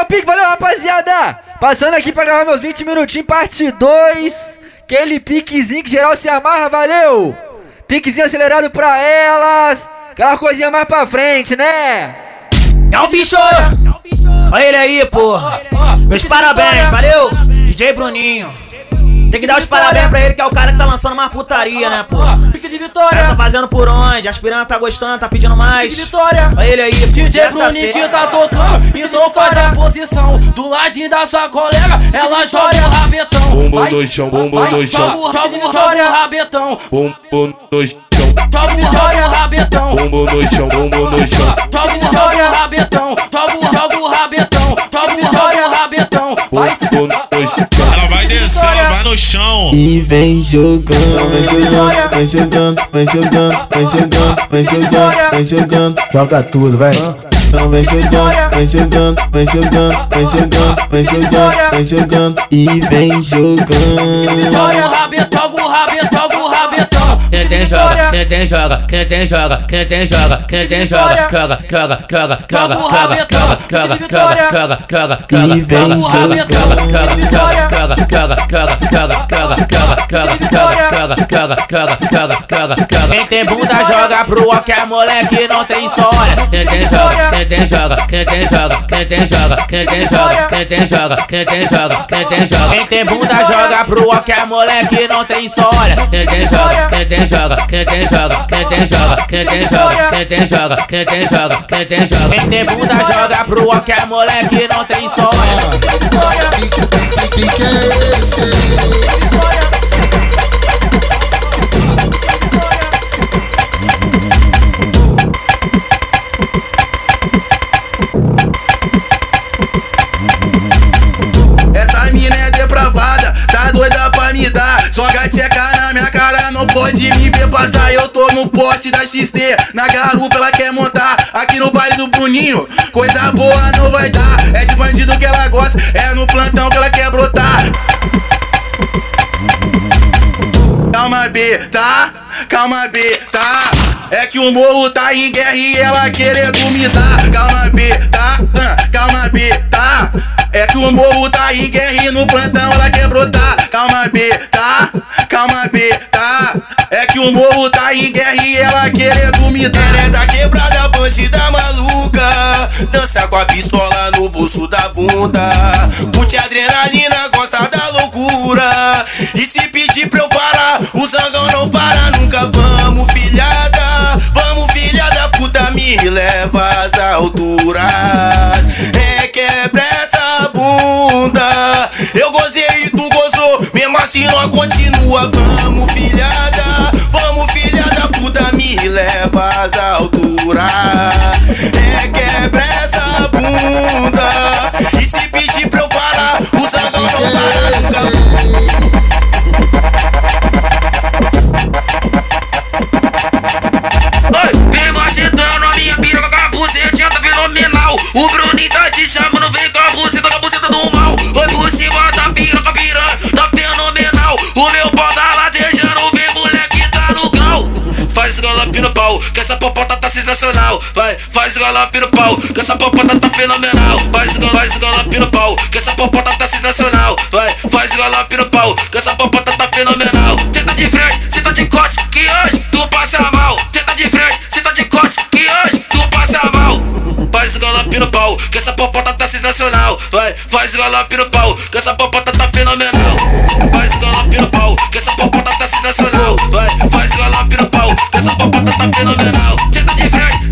é o pique, valeu rapaziada! Passando aqui pra gravar meus 20 minutinhos, parte 2. Aquele piquezinho que geral se amarra, valeu! Piquezinho acelerado pra elas. Aquela coisinha mais pra frente, né? É o bicho! Olha ele aí, porra! Meus parabéns, valeu! DJ Bruninho. Tem que dar os parabéns pra ele, que é o cara que tá lançando mais putaria, né, pô? Pique de vitória. Tá fazendo por onde? Aspirando tá gostando, tá pedindo mais. Pique de vitória. Olha ele aí, DJ tá Bruninho que tá tocando e não faz a posição. Do ladinho da sua colega, ela joga o rabetão. Vai, no chão, vai, no chão. Joga, o- rabetão. Bumbum no chão, Joga, o- joga o rabetão. bumbum no chão, bumbum no chão. Joga, o- joga o rabetão. Joga, o- joga o rabetão. Ela vai descer, ela vai no chão. E vem jogando, vem jogando, vem jogando, vem jogando, vem jogando, vem jogando, vem jogando. Joga tudo, vai. Então vem jogando, vem jogando, vem jogando, vem jogando, vem jogando, vem jogando. E vem jogando. joga o rabetão. Joga o rabetão. Joga o rabetão. Quem tem joga, quem tem joga, quem tem joga, quem tem joga, quem tem joga, joga, joga, joga, joga, Joga joga, joga, joga, joga, joga, E joga, joga, o joga, rabetão, joga, joga, vitória. joga, joga, joga, joga, joga, joga, joga, joga, joga, joga, joga, joga, joga. Quem tem bunda joga pro qualquer moleque não tem história. Quem tem joga, quem tem joga, quem tem joga, quem tem joga, quem tem joga, quem tem joga, quem tem joga, quem tem joga. Quem tem bunda joga pro qualquer moleque não tem história. Quem tem joga, quem tem joga, quem tem joga, quem tem joga, quem tem joga, quem tem joga, quem tem joga, quem tem joga. Quem tem bunda joga pro qualquer moleque não tem. Essa da XT, na garupa ela quer montar. Aqui no baile do Bruninho, coisa boa não vai dar. É de bandido que ela gosta, é no plantão que ela quer brotar. Calma B, tá? Calma B, tá? É que o morro tá em guerra e ela querendo me dar. Calma B, tá? Calma B, tá? É que o morro tá em guerra e no plantão ela quer brotar. Calma B, tá? Calma B, tá? É que o morro tá em guerra e ela querendo me dar. Ela é da quebrada, bandida maluca. Dança com a pistola no bolso da bunda. Curte adrenalina, gosta da loucura. E se pedir pra eu parar, o zangão não para nunca. Vamos, filhada, vamos, filha da puta, me leva às alturas. É quebra bunda. Eu gozei e tu gozou, mesmo assim nós continua. Vamos, filhada, vamos, filha da puta, me leva às alturas. É quebra essa bunda. Sensacional. Vai, faz galope no pau, que essa popota tá fenomenal. Faz, faz galope no pau, que essa popota tá sensacional. Vai, faz galope no pau, que essa popota tá fenomenal. Tá de frente, cê tá de costas, que hoje tu passa mal. Tá de frente, cê tá de costas, que hoje tu passa mal. Faz galope no pau, que essa popota tá sensacional. Vai, faz galope no pau, que essa popota tá fenomenal. Faz galope no pau, que essa popota tá sensacional. Vai, faz galope no pau, que essa popota tá fenomenal. Tá de frente,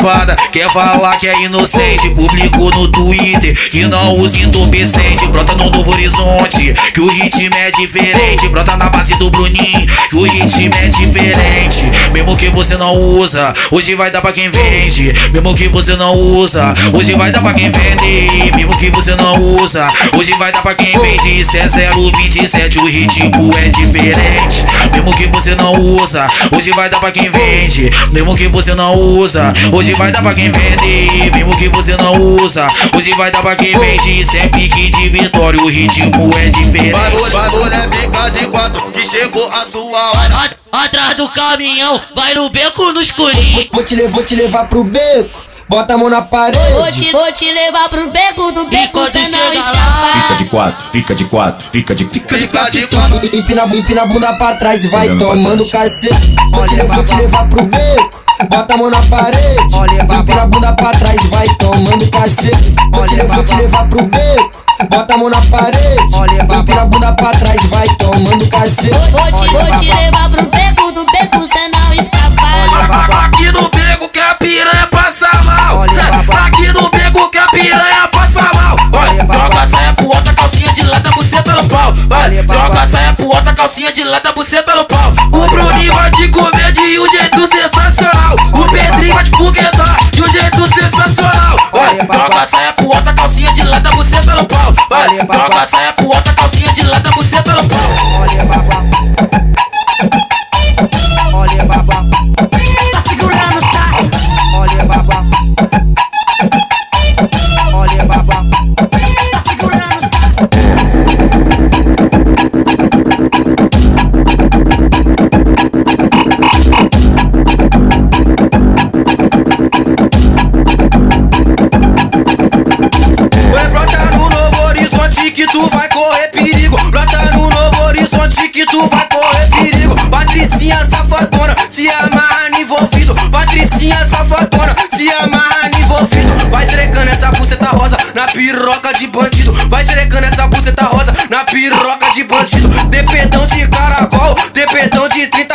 safada quer falar que é inocente. Publicou no Twitter que não usa entorpecente. Brota no novo horizonte, que o ritmo é diferente. Brota na base do Bruninho, que o ritmo é diferente. Mesmo que você não usa, hoje vai dar pra quem vende. Mesmo que você não usa, hoje vai dar pra quem vende. Mesmo que você não usa, hoje vai dar pra quem vende. Isso é 027, o ritmo é diferente. Mesmo que você não usa, hoje vai dar pra quem vende. Mesmo que você não usa, Hoje vai dar pra quem vende, mesmo que você não usa. Hoje vai dar pra quem vende, isso é pique de vitória. O ritmo é diferente. Vai, vai, mulher, fica de quatro, que chegou a sua hora. Atrás do caminhão, vai no beco no escurinho. Vou te, levar, vou te levar pro beco. Bota a mão na parede. Vou te, vou te levar pro beco do beco, cê não escapa. Fica de quatro, fica de quatro, fica de Fica de quatro, de quatro. Empina, empina a bunda pra trás e vai tomando cacete. Vou te, levar, vou te levar pro beco. Bota a mão na parede. Empina a bunda pra trás vai tomando cacete. Vou te, levar, vou te levar pro beco. Bota a mão na parede. Empina a bunda pra trás vai tomando cacete. Vou te, vou te levar pro beco do beco, cê não escapa. Aqui no beco que a piranha passa mal. Aqui no beco que a piranha passa mal. Joga a saia pro alto, a calcinha de lata, buceta no pau. Vai, joga a saia pro alto, a calcinha de lata,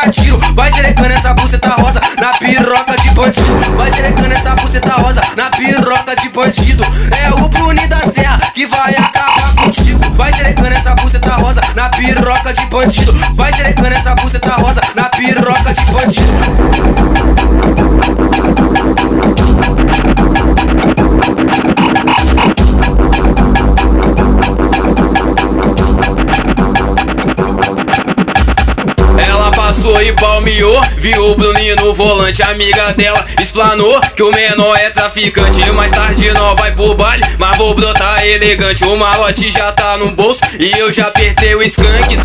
de 30 tiros. Vai xerecando essa buceta rosa na piroca de bandido. Vai xerecando essa buceta rosa na piroca de bandido. É o Bruninho da Serra que vai acabar contigo. Vai xerecando essa buceta rosa na piroca de bandido. Vai xerecando essa buceta rosa na piroca de bandido. Viu o Bruninho no volante. Amiga dela explanou que o menor é traficante. Mais tarde nós vai pro baile, mas vou brotar elegante. O malote já tá no bolso e eu já apertei o skunk.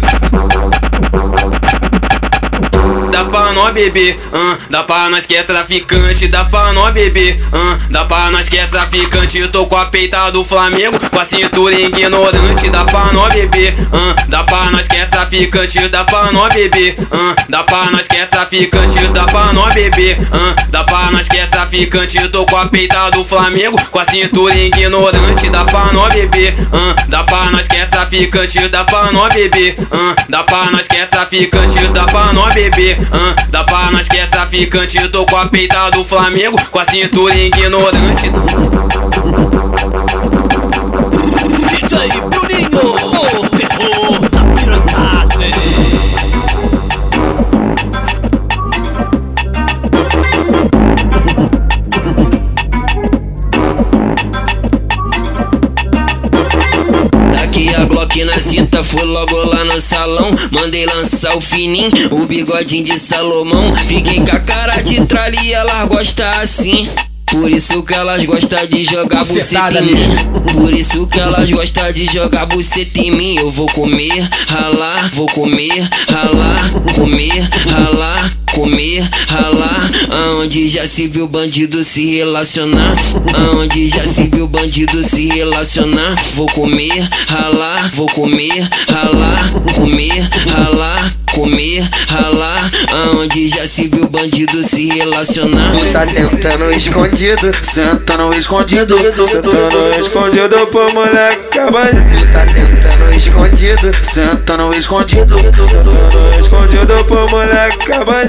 Pra nós beber, ah, dá pra nós que é traficante, dá pra nós beber, ah, dá pra nós que é traficante. Tô com a peita do Flamengo, com a cintura ignorante, dá pra nós beber, ah, dá pra nós que é traficante, dá pra nós beber, ah, dá pra nós que é traficante, dá pra nós beber, ah, dá pra nós que é traficante. Tô com a peita do Flamengo, com a cintura ignorante, dá pra nós beber, ah, dá pra nós que é traficante, dá pra nós beber, ah, dá pra nós que é traficante, dá pra nós beber, ah, dá pra nós que é traficante. Tô com a peita do Flamengo, com a cintura ignorante. DJ Bruninho, cinta, fui logo lá no salão. Mandei lançar o fininho, o bigodinho de Salomão. Fiquei com a cara de tralha e elas gostam assim. Por isso que elas gostam de jogar buceta em mim. Por isso que elas gostam de jogar buceta em mim. Eu vou comer, ralar, vou comer, ralar, comer, ralar, comer, ralar. Aonde já se viu bandido se relacionar. Aonde já se viu bandido se relacionar. Vou comer, ralar, vou comer, ralar, comer, ralar. Comer, ralar, aonde já se viu bandido se relacionar. Tá sentando escondido, sentando escondido, sentando escondido pro moleque cabanho. Tá sentando escondido, sentando escondido, sentando escondido pro moleque cabanho.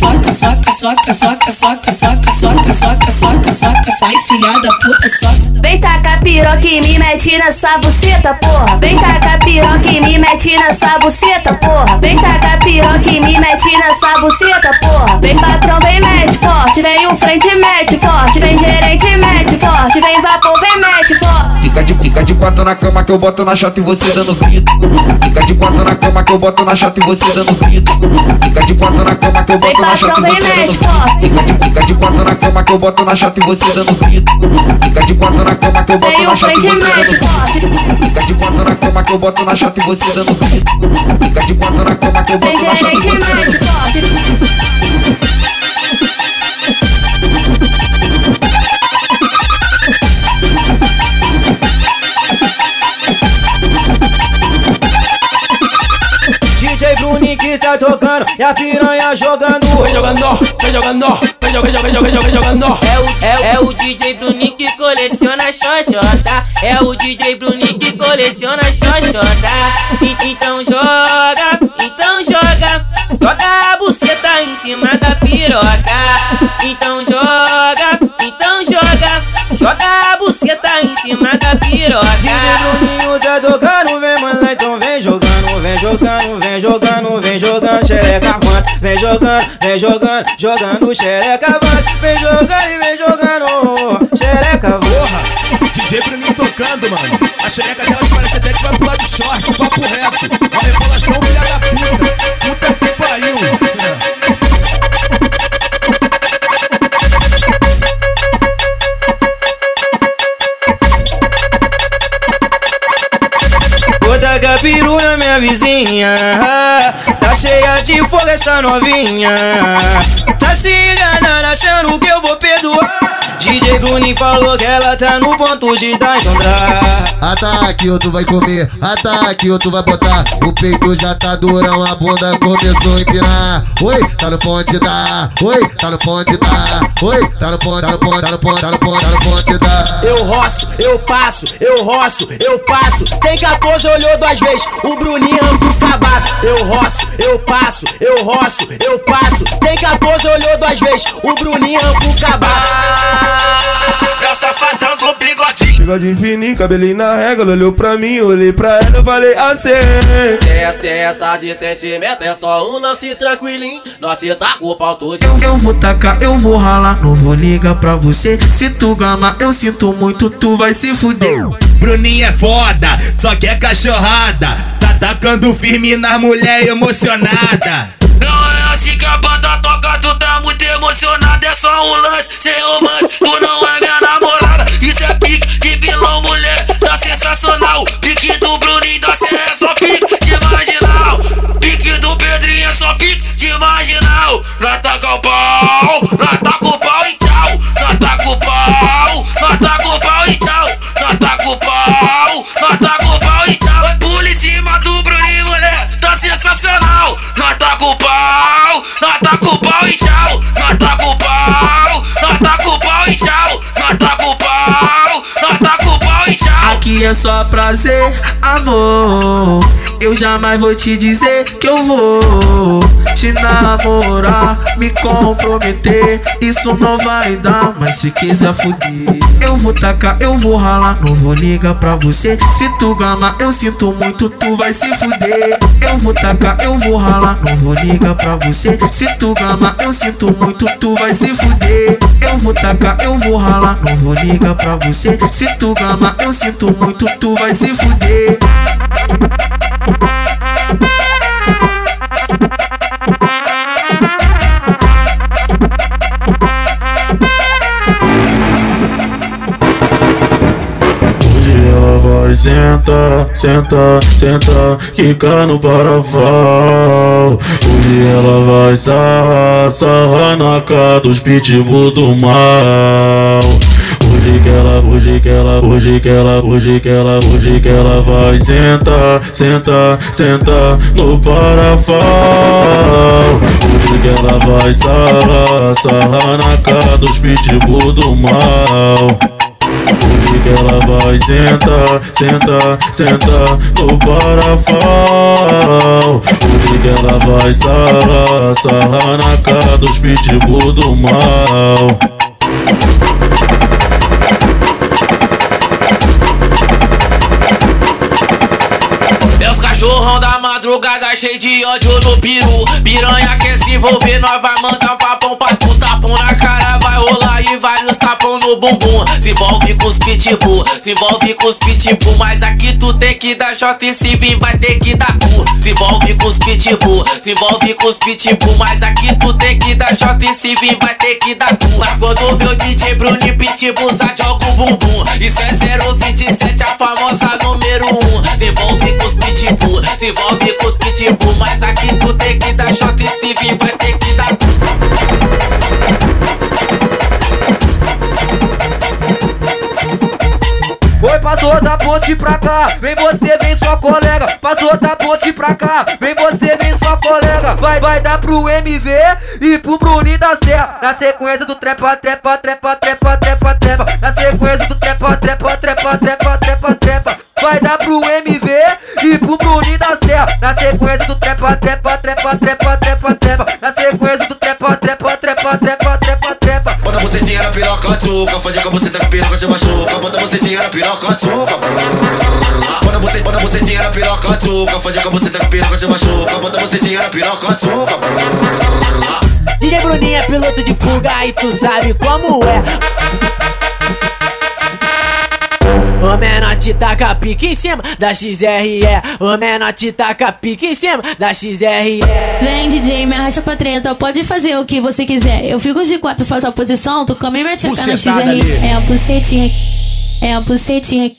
soca, soca, soca, soca, soca, soca, soca, soca, soca, soca, sai filha da puta, soca. Vem tacar piroca e me mete nessa buceta, porra. Vem tacar piroca e me mete nessa buceta, porra. Vem tacar piroca e me mete nessa buceta, porra. Vem patrão, vem mete forte, vem o frente mete forte, vem gerente mete forte, vem vapor, vem mete forte. Fica de, fica de quatro na cama que eu boto na chata e você dando grito. Fica de quatro na cama que eu boto na chata e você dando grito. Fica de quatro na cama que eu boto na chata e você dando grito. Fica de, quatro na cama que eu boto na chata e você dando grito. Fica de quatro na cama que eu boto na chata e você dando forte. grito. Fica de quatro na cama que eu boto na chata e você dando grito. Fica de quatro na cama que eu boto na chata e você dando forte. DJ Bruninho que tá tocando e a piranha jogando. Vem jogando, vem jogando, vem jogando, vem jogando, vem jogando. É o, é, é o DJ Bruninho que coleciona xoxota. É o DJ Bruninho que coleciona xoxota. E- Então joga, então joga. Joga a buceta em cima da piroca. Então joga, então joga. Joga a buceta em cima da DJ piroca. Bruninho tá tocando, vem jogando, vem jogando, vem jogando, xereca avança, vem jogando, vem jogando, jogando, xereca avança, vem jogando e vem jogando, xereca avança. DJ Bruninho tocando, mano. A xereca delas parece até que vai pular de short, papo reto. Uma revelação filha da. Puta Peru na minha vizinha. Tá cheia de fogo essa novinha. Tá se enganando achando que eu vou perdoar DJ Bruninho falou que ela tá no ponto de dar encontrar Ataque, outro vai comer, ataque, outro vai botar. O peito já tá durão, a bunda começou a empinar. Oi, tá no ponte da, oi, tá no ponte da, oi, tá no ponte, tá no ponte, tá no ponte, tá no ponte, tá no ponte da. Eu roço, eu passo, eu roço, eu passo. Tem 14, olhou duas vezes. O Bruninho arranca o cabaço. Eu roço, eu passo, eu roço, eu passo. Tem 14, olhou duas vezes. O Bruninho arranca o cabaço. É o safadão do bigodinho. Bigodinho fininho, cabelinho na régua, ela olhou pra mim, olhei pra ela, eu falei assim. Essa, essa de sentimento é só um lance tranquilinho. Nós te tá com o pau todo. Eu, eu vou tacar, eu vou ralar, não vou ligar pra você. Se tu gama, eu sinto muito, tu vai se fuder. Bruninho é foda, só quer cachorrada. Tá tacando firme na mulher emocionada. Não é assim que a banda toca, só prazer, amor. Eu jamais vou te dizer que eu vou te namorar, me comprometer. Isso não vai dar, mas se quiser fuder, eu vou tacar, eu vou ralar, não vou ligar pra você. Se tu gama, eu sinto muito, tu vai se fuder. Eu vou tacar, eu vou ralar, não vou ligar pra você. Se tu gama, eu sinto muito, tu vai se fuder. Eu vou tacar, eu vou ralar, não vou ligar pra você. Se tu gama, eu sinto muito, tu vai se fuder. Vai sentar, sentar, sentar, quicar no paraval. Hoje ela vai sarrar, sarrar na cara dos pitbull do mal. Hoje que ela, hoje que ela, hoje que ela, hoje que ela, hoje que ela vai sentar, sentar, sentar no parafal. Hoje que ela vai sarrar, sarrar na cara dos pitbull do mal. Hoje que ela vai sentar, sentar, sentar no parafal Hoje que ela vai sarrar, sarrar na cara dos pitbull do mal. Cachorrão da madrugada cheio de ódio no peru. Piranha quer se envolver, nós vai mandar um papão pra tu. Tapão na cara vai rolar bumbum Se envolve com os pitbull, se envolve com os pitbull Mas aqui tu tem que dar shot e se vir vai ter que dar cu Se envolve com os pitbull, se envolve com os pitbull Mas aqui tu tem que dar shot e se vir vai ter que dar cu Mas quando vê o DJ Bruno e pitbull, só joga o bumbum. Isso é 027, a famosa número 1 Se envolve com os pitbull, se envolve com os pitbull Mas aqui tu tem que dar shot e se vir vai ter que passou da ponte pra cá, vem você, vem sua colega. Passou da ponte pra cá, vem você, vem sua colega. Vai, vai dar pro MV e pro Bruninho da Serra. Na sequência do trepa, trepa, trepa, trepa, trepa, trepa. Na sequência do trepa, trepa, trepa, trepa, trepa, trepa. Vai dar pro MV e pro Bruninho da Serra. Na sequência do trepa, trepa, trepa, trepa, trepa, trepa. Na sequência do trepa, trepa, trepa, trepa, trepa, trepa. Bota você dinheiro na piroca, tchuca Fode com você, tá piroca, tchuca Bota você, bota você dinheiro na piroca, tchuca Fode com você, tá com piroca, te machuca Bota você dinheiro na piroca, tchuca DJ Bruninho é piloto de fuga e tu sabe como é. O menor te taca pique em cima da XRE. O menor te taca pique em cima da XRE. Vem DJ, me arrasta pra treta, pode fazer o que você quiser. Eu fico de quatro, faço a posição, tu come minha tcheca no Bucetada XR. ali. É a bucetinha, é a bucetinha.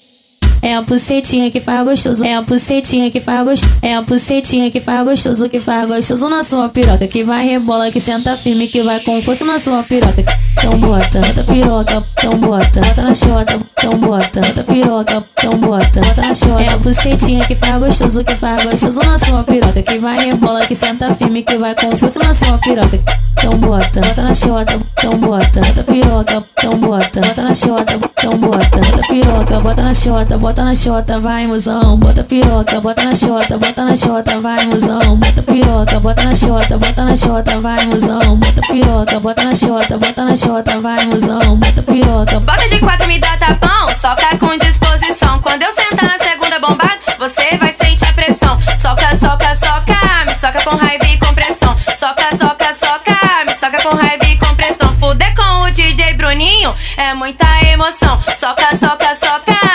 É a bucetinha que faz gostoso, é a bucetinha que faz gostoso, é a bucetinha que faz gostoso, que faz gostoso na sua piroca, que vai rebola, que senta firme, que vai com força na sua piroca. Então bota, bota piroca, então bota, bota na chota, então bota, bota piroca, então bota, bota na chota. É a bucetinha que faz gostoso, que faz gostoso na sua piroca, que vai rebola, que senta firme, que vai com força na sua piroca. Então bota, bota na chota, então bota, bota piroca, então bota, bota na chota, então bota, bota piroca, bota na chota, bota na chota, vai mozão, bota piroca, bota na chota, bota na chota, vai mozão, bota piroca, bota na chota, bota na chota, vai mozão, bota piroca, bota na chota, bota na chota, vai mozão, bota piroca. Bota de quatro, me dá tapão, soca com disposição. Quando eu sentar na segunda bombada, você vai sentir a pressão. Soca, soca, soca, me soca com raiva e compressão. Soca, soca, soca, me soca com raiva e compressão. Fuder com o DJ Bruninho é muita emoção. Soca, soca, soca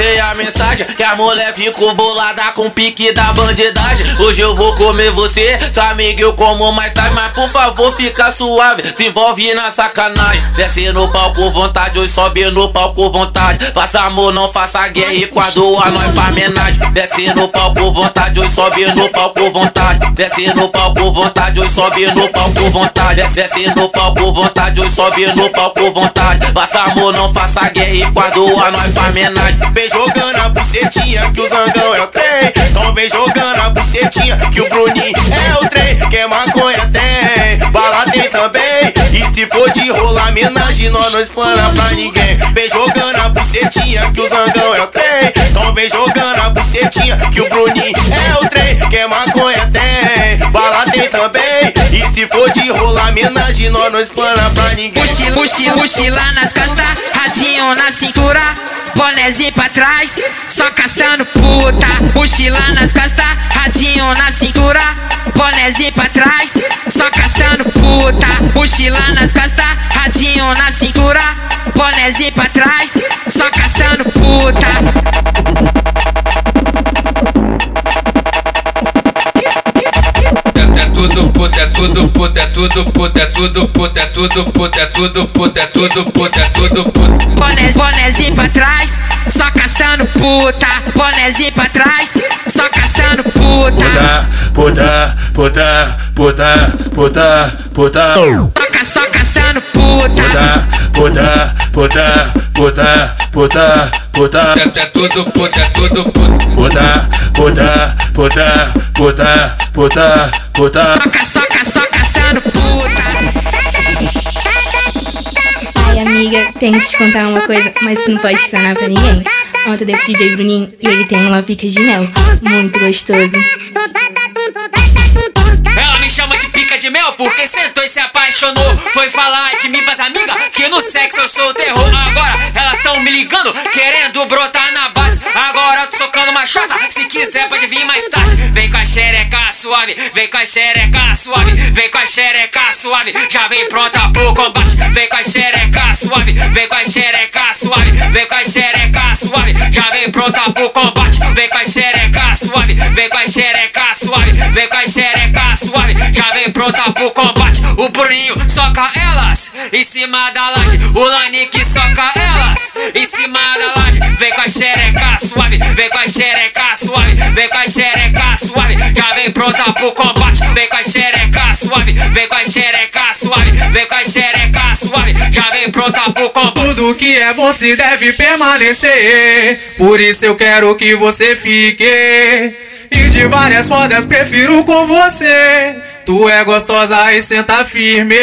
é a mensagem. Que a mulher ficou bolada com pique da bandidagem. Hoje eu vou comer você, sua amiga eu como mais tarde. Mas por favor, fica suave, se envolve na sacanagem. Desce no palco, vontade, hoje sobe no palco, vontade. Faça amor, não faça guerra e quando a nós faz homenagem. Desce no palco, vontade, hoje sobe no palco, vontade. Desce no palco, vontade, hoje sobe no palco, vontade. Desce no palco, vontade, hoje sobe no palco, vontade. Faça amor, não faça guerra e quando a nós faz homenagem. Vem jogando a bucetinha que o zangão é o trem. Então vem jogando a bucetinha que o Bruninho é o trem. Quer maconha tem, bala tem também. E se for de rolar homenagem, nós não explana pra ninguém. Vem jogando a bucetinha que o zangão é o trem. Então vem jogando a bucetinha que o Bruninho é o trem. Quer maconha tem, bala tem também. Se for de rolar homenagem, nós não explana pra ninguém. Mochila, mochila, mochila nas costas, radinho na cintura, bonézinho pra trás, só caçando puta. Mochila nas costas, radinho na cintura, bonézinho pra trás, só caçando puta. Mochila nas costas, radinho na cintura, bonézinho pra trás, só caçando puta. Tudo puta, é tudo puta, é tudo puta, é tudo puta, é tudo puta, é tudo puta, é tudo puta, é tudo puta. Boné, bonézinho pra trás, só caçando puta. Bonézinho pra trás, só caçando puta. Puta, puta, puta, puta, puta, Toca só caçando puta. puta, puta, puta, puta, puta, puta. É tudo puta, é tudo puta. Puta, puta, puta, puta, puta, puta. Soca, soca, soca, sendo puta. Amiga, tenho que te contar uma coisa, mas tu não pode falar pra ninguém. Ontem dei pro DJ Bruninho e ele tem uma pica de mel. Muito gostoso. Ela me chama de pica de mel porque sentou e se apaixonou. Foi falar de mim pras amigas que no sexo eu sou o terror. Agora elas tão me ligando, querendo brotar na se quiser pode vir mais tarde. Vem com a xereca suave, vem com a xereca suave, vem com a xereca suave. Já vem pronta pro combate. Vem com a xereca suave, vem com a xereca suave, vem com a xereca suave. Já vem pronta pro combate. Vem com a xereca suave, vem com a xereca suave, vem com a xereca suave. Já vem pronta pro combate. O Bruninho soca elas em cima da laje. O Lanique soca elas em cima da laje. Vem com a xereca suave, vem com a xereca suave, vem com a xereca suave. Já vem pronta pro combate. Vem com a xereca suave, vem com a xereca suave, vem com a xereca suave. Já vem pronta pro combate. Tudo que é bom se deve permanecer. Por isso eu quero que você fique. E de várias fodas prefiro com você. Tu é gostosa e senta firme.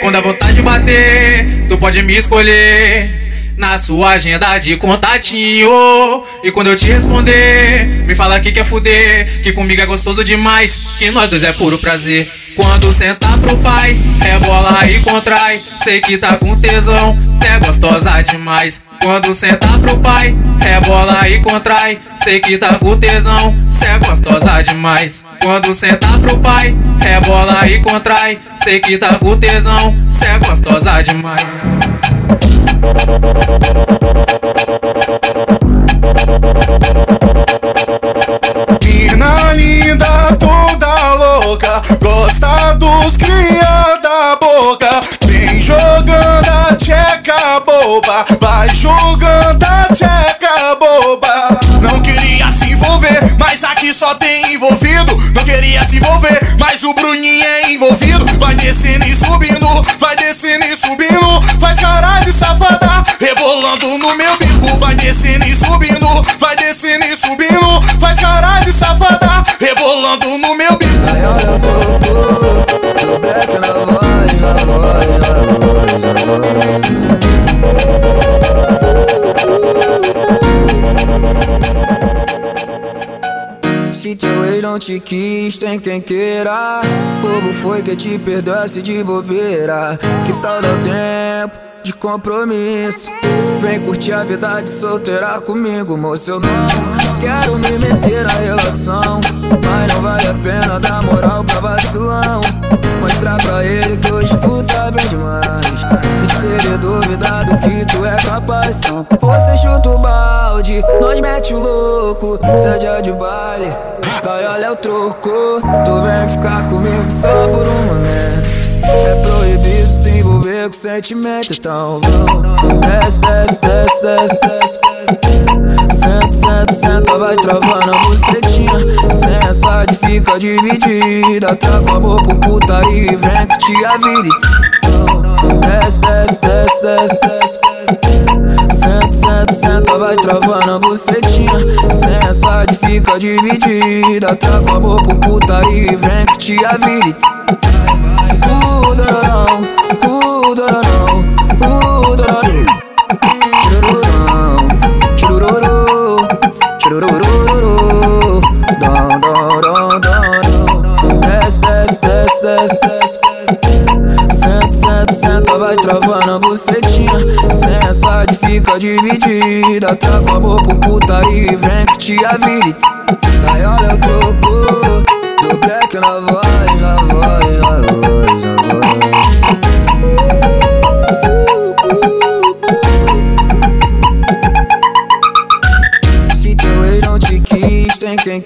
Quando a vontade bater, tu pode me escolher. Na sua agenda de contatinho. E quando eu te responder Me fala que quer fuder Que comigo é gostoso demais Que nós dois é puro prazer. Quando sentar pro pai Rebola e contrai. Sei que tá com tesão É gostosa demais Quando sentar pro pai Rebola e contrai. Sei que tá com tesão Cê é gostosa demais. Quando sentar pro pai Rebola e contrai. Sei que tá com tesão Cê é gostosa demais. Mina linda, toda louca, gosta dos mas o Bruninho é envolvido. Vai descendo e subindo, vai descendo e subindo. Faz cara de safada, rebolando no meu bico. Vai descendo e subindo, tem quem queira. Bobo foi que te perdoasse de bobeira. Que tal dar tempo de compromisso? Vem curtir a vida de solteira comigo, moço. Eu não quero me meter na relação. Mas não vale a pena dar moral pra vacilão. Mostrar pra ele que hoje tu tá bem demais. E se ele duvidar do que tu é capaz, então você chuta o balde, nós mete o louco. Cê é de baile, vai olha o troco. Tu vem ficar comigo só por um momento. É se envolver com sentimento, então vamos. Desce, desce, desce, desce, desce. Senta, senta, senta, vai travando a bucetinha. Sem essa de fica dividida. Traga o amor pro putaria e vem que te a vida Desce, desce, desce, desce, desce. Senta, senta, senta, vai travando a bucetinha. Sem essa de fica dividida. Traga o amor pro putaria e vem que te a dividida Traga o amor pro putaria e vem que te a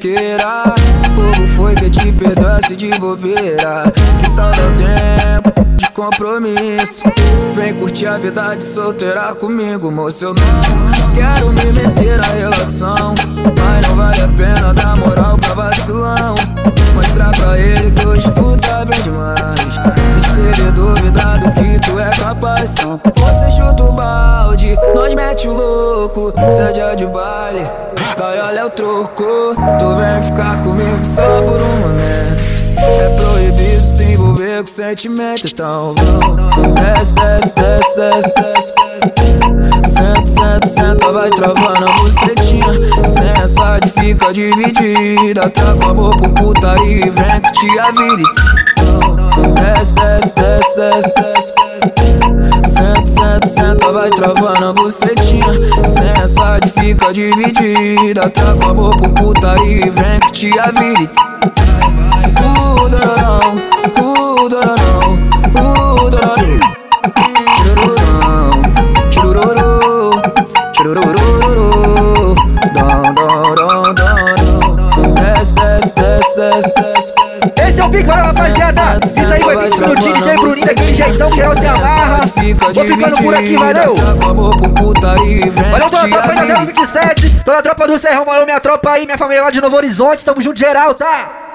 queira. Bobo foi que te perdoasse de bobeira. Que tal dar tempo de compromisso? Vem curtir a vida de solteira comigo, moço. Eu não quero me meter na relação. Mas não vale a pena dar moral pra vacilão. Mostrar pra ele que hoje tu tá bem demais. E se ele duvidar do que tu é capaz, então você chuta o balde, nós mete o louco. Cê é de baile, Gaiola é o troco, tu vem ficar comigo só por um momento. É proibido se envolver com sentimento, então vamos. Desce, desce, desce, desce, desce. Senta, senta, senta, vai travando a bucetinha. Sem essa fica dividida. Traga amor pro putaria e vem que te a vida. Desce, desce, desce, desce, desce. Senta, senta, senta, vai travando a bucetinha. Sem essa de fica dividida. Traga amor pro putaria e vem que te a daquele jeitão, geral se amarra. Vou ficando por aqui, valeu. Valeu toda a tropa aí da 027, toda a tropa do Serrão, valeu minha tropa aí, minha família lá de Novo Horizonte, tamo junto geral, tá?